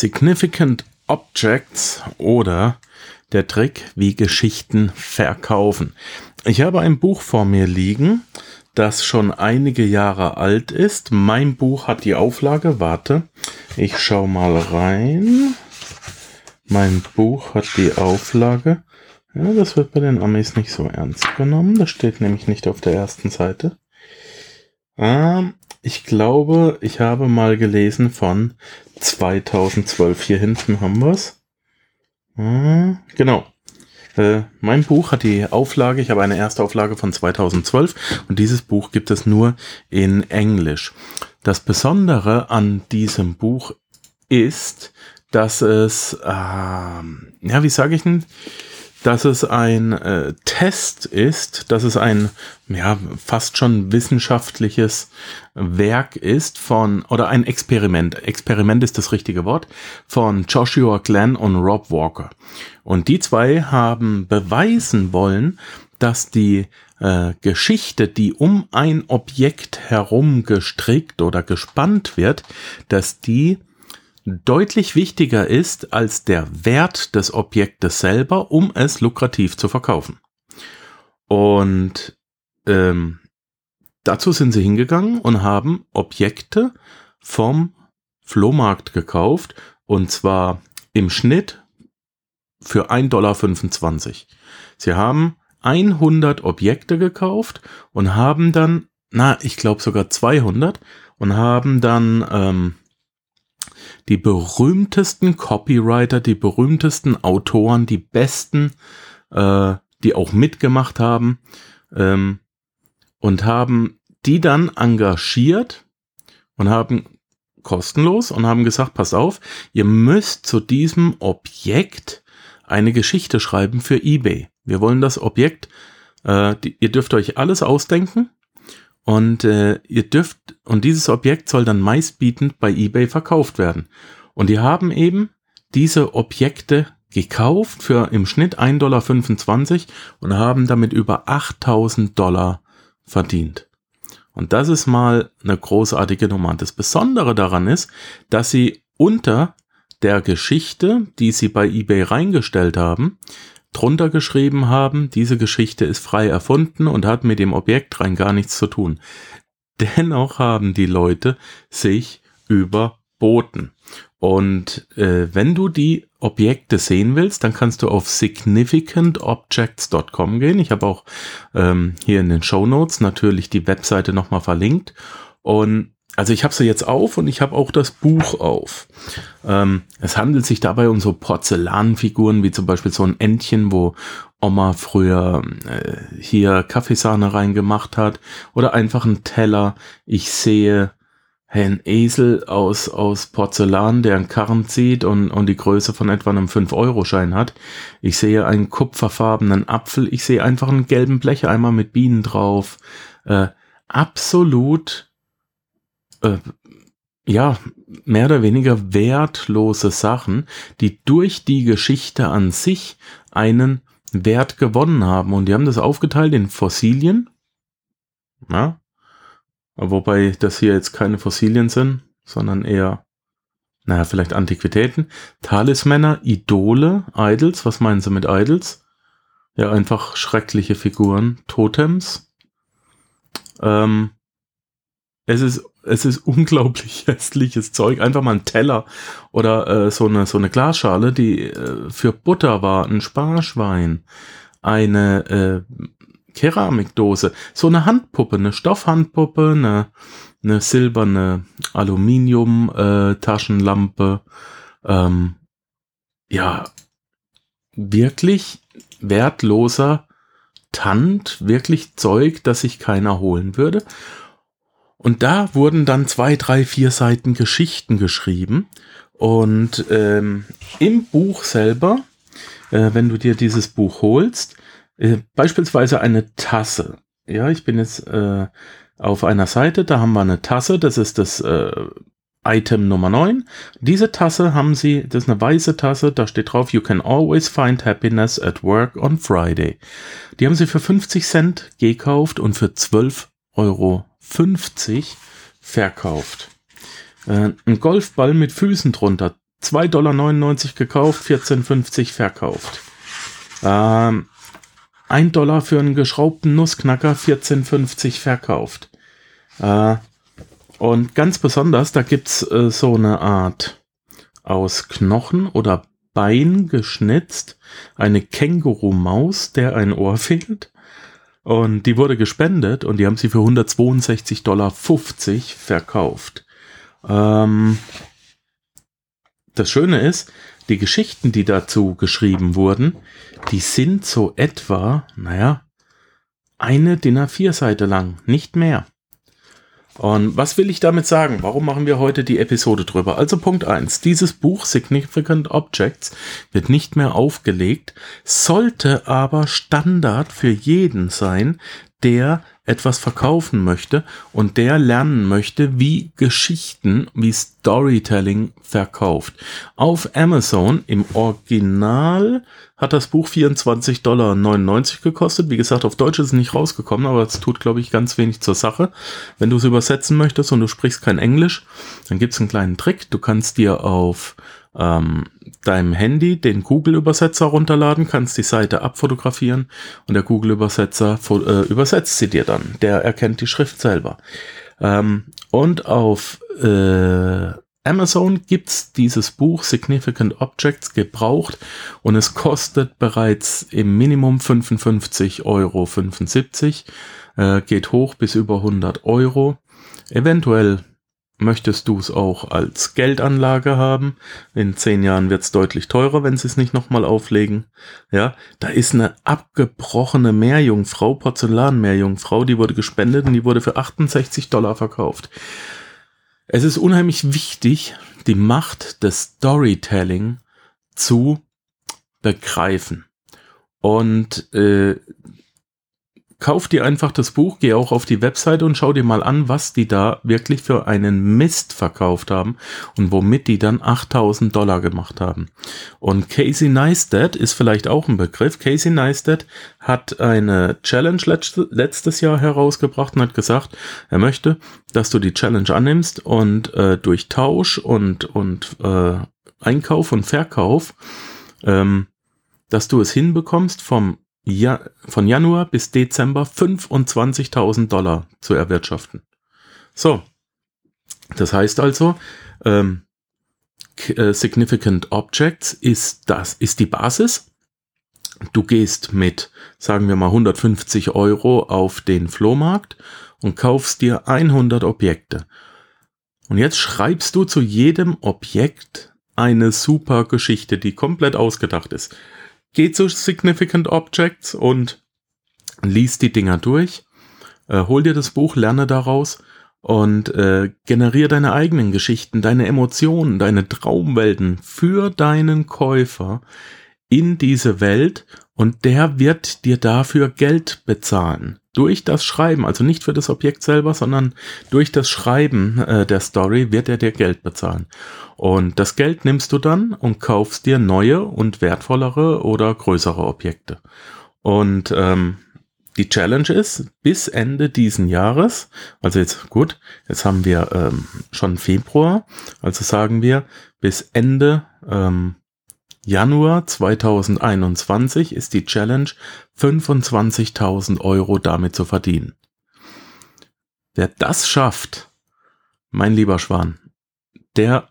Significant Objects oder der Trick, wie Geschichten verkaufen. Ich habe ein Buch vor mir liegen, das schon einige Jahre alt ist. Mein Buch hat die Auflage, warte, ich schau mal rein. Mein Buch hat die Auflage. Ja, das wird bei den Amis nicht so ernst genommen. Das steht nämlich nicht auf der ersten Seite. Ähm, ich glaube, ich habe mal gelesen von 2012. Hier hinten haben wir es. Hm, genau. Äh, mein Buch hat die Auflage, ich habe eine Erstauflage von 2012 und dieses Buch gibt es nur in Englisch. Das Besondere an diesem Buch ist, dass es, äh, ja, wie sage ich denn, dass es ein äh, Test ist, dass es ein ja fast schon wissenschaftliches Werk ist von oder ein Experiment. Experiment ist das richtige Wort von Joshua Glenn und Rob Walker. Und die zwei haben beweisen wollen, dass die äh, Geschichte, die um ein Objekt herum gestrickt oder gespannt wird, dass die deutlich wichtiger ist als der Wert des Objektes selber, um es lukrativ zu verkaufen. Und ähm, dazu sind sie hingegangen und haben Objekte vom Flohmarkt gekauft und zwar im Schnitt für 1,25 Dollar. Sie haben 100 Objekte gekauft und haben dann, na, ich glaube sogar 200 und haben dann ähm, die berühmtesten Copywriter, die berühmtesten Autoren, die besten, äh, die auch mitgemacht haben ähm, und haben die dann engagiert und haben kostenlos und haben gesagt, pass auf, ihr müsst zu diesem Objekt eine Geschichte schreiben für eBay. Wir wollen das Objekt, äh, die, ihr dürft euch alles ausdenken und äh, ihr dürft, und dieses Objekt soll dann meistbietend bei eBay verkauft werden. Und die haben eben diese Objekte gekauft für im Schnitt 1,25 Dollar und haben damit über 8000 Dollar verdient. Und das ist mal eine großartige Nummer. Das Besondere daran ist, dass sie unter der Geschichte, die sie bei eBay reingestellt haben, drunter geschrieben haben, diese Geschichte ist frei erfunden und hat mit dem Objekt rein gar nichts zu tun. Dennoch haben die Leute sich überboten. Und äh, wenn du die Objekte sehen willst, dann kannst du auf significantobjects.com gehen. Ich habe auch ähm, hier in den Show Notes natürlich die Webseite nochmal verlinkt. Und also ich habe sie jetzt auf und ich habe auch das Buch auf. Ähm, es handelt sich dabei um so Porzellanfiguren, wie zum Beispiel so ein Entchen, wo Oma früher äh, hier Kaffeesahne reingemacht hat. Oder einfach ein Teller. Ich sehe ein Esel aus, aus Porzellan, der einen Karren zieht und, und die Größe von etwa einem 5-Euro-Schein hat. Ich sehe einen kupferfarbenen Apfel. Ich sehe einfach einen gelben Blecheimer mit Bienen drauf. Äh, absolut äh, ja, mehr oder weniger wertlose Sachen, die durch die Geschichte an sich einen Wert gewonnen haben. Und die haben das aufgeteilt in Fossilien. Ja, wobei das hier jetzt keine Fossilien sind, sondern eher, naja, vielleicht Antiquitäten. Talismänner, Idole, Idols. Was meinen Sie mit Idols? Ja, einfach schreckliche Figuren. Totems. Ähm, es ist es ist unglaublich hässliches Zeug. Einfach mal ein Teller oder äh, so eine so eine Glasschale, die äh, für Butter war, ein Sparschwein, eine äh, Keramikdose, so eine Handpuppe, eine Stoffhandpuppe, eine eine silberne Aluminium äh. Ähm, ja, wirklich wertloser Tand, wirklich Zeug, das sich keiner holen würde. Und da wurden dann zwei, drei, vier Seiten Geschichten geschrieben. Und ähm, im Buch selber, äh, wenn du dir dieses Buch holst, äh, beispielsweise eine Tasse. Ja, ich bin jetzt äh, auf einer Seite, da haben wir eine Tasse, das ist das äh, Item Nummer 9. Diese Tasse haben sie, das ist eine weiße Tasse, da steht drauf, You can always find happiness at work on Friday. Die haben sie für 50 Cent gekauft und für 12 Euro 50 verkauft. Äh, ein Golfball mit Füßen drunter, 2,99 Dollar gekauft, 14,50 verkauft. Ähm, 1 Dollar für einen geschraubten Nussknacker, 14,50 verkauft. Äh, und ganz besonders, da gibt's äh, so eine Art aus Knochen oder Bein geschnitzt, eine Känguru-Maus, der ein Ohr fehlt. Und die wurde gespendet und die haben sie für 162,50 Dollar verkauft. Ähm, das Schöne ist, die Geschichten, die dazu geschrieben wurden, die sind so etwa, naja, eine DIN A4-Seite lang, nicht mehr. Und was will ich damit sagen? Warum machen wir heute die Episode drüber? Also Punkt eins: Dieses Buch Significant Objects wird nicht mehr aufgelegt, sollte aber Standard für jeden sein, der etwas verkaufen möchte und der lernen möchte, wie Geschichten, wie Storytelling verkauft. Auf Amazon im Original hat das Buch 24,99 Dollar gekostet. Wie gesagt, auf Deutsch ist es nicht rausgekommen, aber es tut, glaube ich, ganz wenig zur Sache. Wenn du es übersetzen möchtest und du sprichst kein Englisch, dann gibt es einen kleinen Trick. Du kannst dir auf ähm, deinem Handy den Google-Übersetzer runterladen, kannst die Seite abfotografieren und der Google-Übersetzer äh, übersetzt sie dir dann. Der erkennt die Schrift selber. Ähm, und auf äh, Amazon gibt's dieses Buch Significant Objects gebraucht und es kostet bereits im Minimum 55,75 Euro. Äh, geht hoch bis über 100 Euro. Eventuell Möchtest du es auch als Geldanlage haben? In zehn Jahren wird es deutlich teurer, wenn sie es nicht nochmal auflegen. Ja, da ist eine abgebrochene Meerjungfrau, Porzellan-Meerjungfrau, die wurde gespendet und die wurde für 68 Dollar verkauft. Es ist unheimlich wichtig, die Macht des Storytelling zu begreifen. Und äh, kauf dir einfach das Buch, geh auch auf die Webseite und schau dir mal an, was die da wirklich für einen Mist verkauft haben und womit die dann 8000 Dollar gemacht haben. Und Casey Neistat ist vielleicht auch ein Begriff. Casey Neistat hat eine Challenge letztes Jahr herausgebracht und hat gesagt, er möchte, dass du die Challenge annimmst und äh, durch Tausch und, und äh, Einkauf und Verkauf, ähm, dass du es hinbekommst, vom ja, von Januar bis Dezember 25.000 Dollar zu erwirtschaften. So, das heißt also, ähm, äh, Significant Objects ist das, ist die Basis. Du gehst mit, sagen wir mal, 150 Euro auf den Flohmarkt und kaufst dir 100 Objekte. Und jetzt schreibst du zu jedem Objekt eine super Geschichte, die komplett ausgedacht ist geh zu Significant Objects und lies die Dinger durch, äh, hol dir das Buch, lerne daraus und äh, generiere deine eigenen Geschichten, deine Emotionen, deine Traumwelten für deinen Käufer in diese Welt und der wird dir dafür Geld bezahlen. Durch das Schreiben, also nicht für das Objekt selber, sondern durch das Schreiben äh, der Story wird er dir Geld bezahlen. Und das Geld nimmst du dann und kaufst dir neue und wertvollere oder größere Objekte. Und ähm, die Challenge ist, bis Ende diesen Jahres, also jetzt gut, jetzt haben wir ähm, schon Februar, also sagen wir, bis Ende ähm, Januar 2021 ist die Challenge, 25.000 Euro damit zu verdienen. Wer das schafft, mein lieber Schwan, der,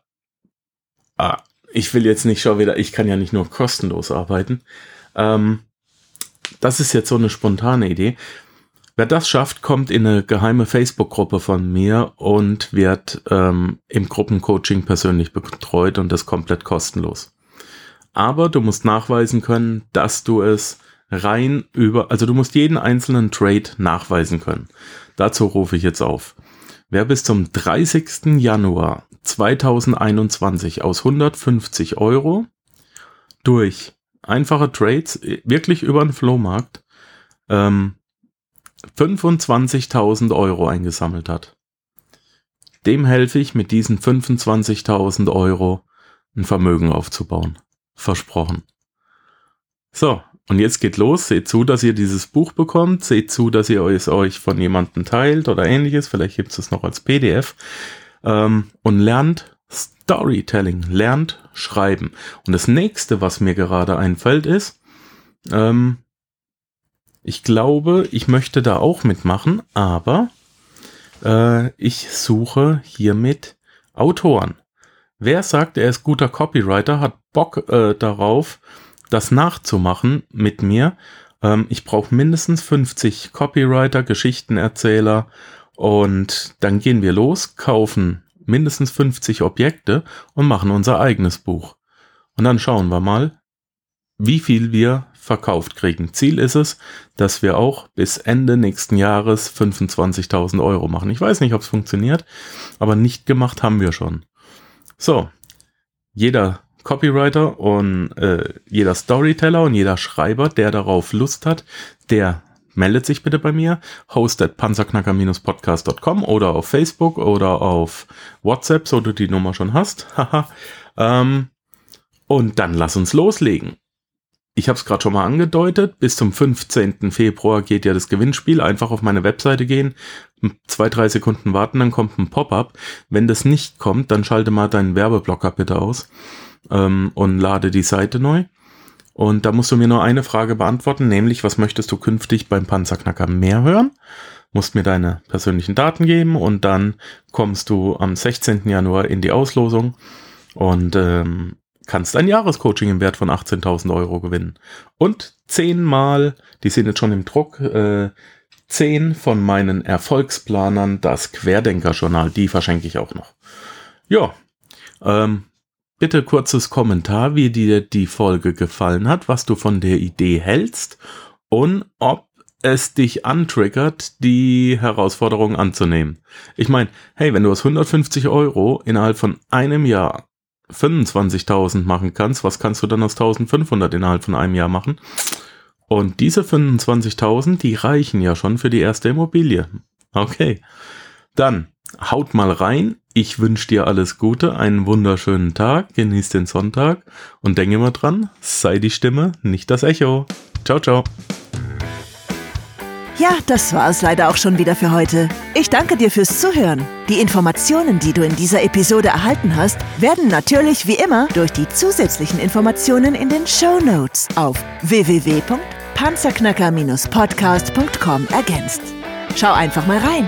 ah, ich will jetzt nicht schon wieder, ich kann ja nicht nur kostenlos arbeiten. Ähm, das ist jetzt so eine spontane Idee. Wer das schafft, kommt in eine geheime Facebook-Gruppe von mir und wird ähm, im Gruppencoaching persönlich betreut und das komplett kostenlos aber du musst nachweisen können, dass du es rein über, also du musst jeden einzelnen Trade nachweisen können. Dazu rufe ich jetzt auf. Wer bis zum 30. Januar 2021 aus 150 Euro durch einfache Trades, wirklich über den Flohmarkt, ähm, 25.000 Euro eingesammelt hat. Dem helfe ich mit diesen 25.000 Euro ein Vermögen aufzubauen. Versprochen. So, und jetzt geht los. Seht zu, dass ihr dieses Buch bekommt. Seht zu, dass ihr es euch von jemandem teilt oder ähnliches. Vielleicht gibt es es noch als PDF. Ähm, und lernt Storytelling. Lernt schreiben. Und das nächste, was mir gerade einfällt, ist, ähm, ich glaube, ich möchte da auch mitmachen, aber äh, ich suche hiermit Autoren. Wer sagt, er ist guter Copywriter, hat Bock äh, darauf, das nachzumachen mit mir. Ähm, ich brauche mindestens 50 Copywriter, Geschichtenerzähler und dann gehen wir los, kaufen mindestens 50 Objekte und machen unser eigenes Buch. Und dann schauen wir mal, wie viel wir verkauft kriegen. Ziel ist es, dass wir auch bis Ende nächsten Jahres 25.000 Euro machen. Ich weiß nicht, ob es funktioniert, aber nicht gemacht haben wir schon. So, jeder Copywriter und äh, jeder Storyteller und jeder Schreiber, der darauf Lust hat, der meldet sich bitte bei mir, hostet panzerknacker-podcast.com oder auf Facebook oder auf WhatsApp, so du die Nummer schon hast. ähm, und dann lass uns loslegen. Ich habe es gerade schon mal angedeutet, bis zum 15. Februar geht ja das Gewinnspiel. Einfach auf meine Webseite gehen, zwei, drei Sekunden warten, dann kommt ein Pop-up. Wenn das nicht kommt, dann schalte mal deinen Werbeblocker bitte aus ähm, und lade die Seite neu. Und da musst du mir nur eine Frage beantworten, nämlich was möchtest du künftig beim Panzerknacker mehr hören? Musst mir deine persönlichen Daten geben und dann kommst du am 16. Januar in die Auslosung und ähm, kannst ein Jahrescoaching im Wert von 18.000 Euro gewinnen. Und zehnmal, die sind jetzt schon im Druck, äh, zehn von meinen Erfolgsplanern das Querdenker-Journal, die verschenke ich auch noch. Ja, ähm, Bitte kurzes Kommentar, wie dir die Folge gefallen hat, was du von der Idee hältst und ob es dich antriggert, die Herausforderung anzunehmen. Ich meine, hey, wenn du aus 150 Euro innerhalb von einem Jahr 25.000 machen kannst, was kannst du dann aus 1.500 innerhalb von einem Jahr machen? Und diese 25.000, die reichen ja schon für die erste Immobilie. Okay. Dann haut mal rein. Ich wünsche dir alles Gute, einen wunderschönen Tag, genieß den Sonntag und denke immer dran, sei die Stimme, nicht das Echo. Ciao, ciao. Ja, das war es leider auch schon wieder für heute. Ich danke dir fürs Zuhören. Die Informationen, die du in dieser Episode erhalten hast, werden natürlich wie immer durch die zusätzlichen Informationen in den Show Notes auf www.panzerknacker-podcast.com ergänzt. Schau einfach mal rein.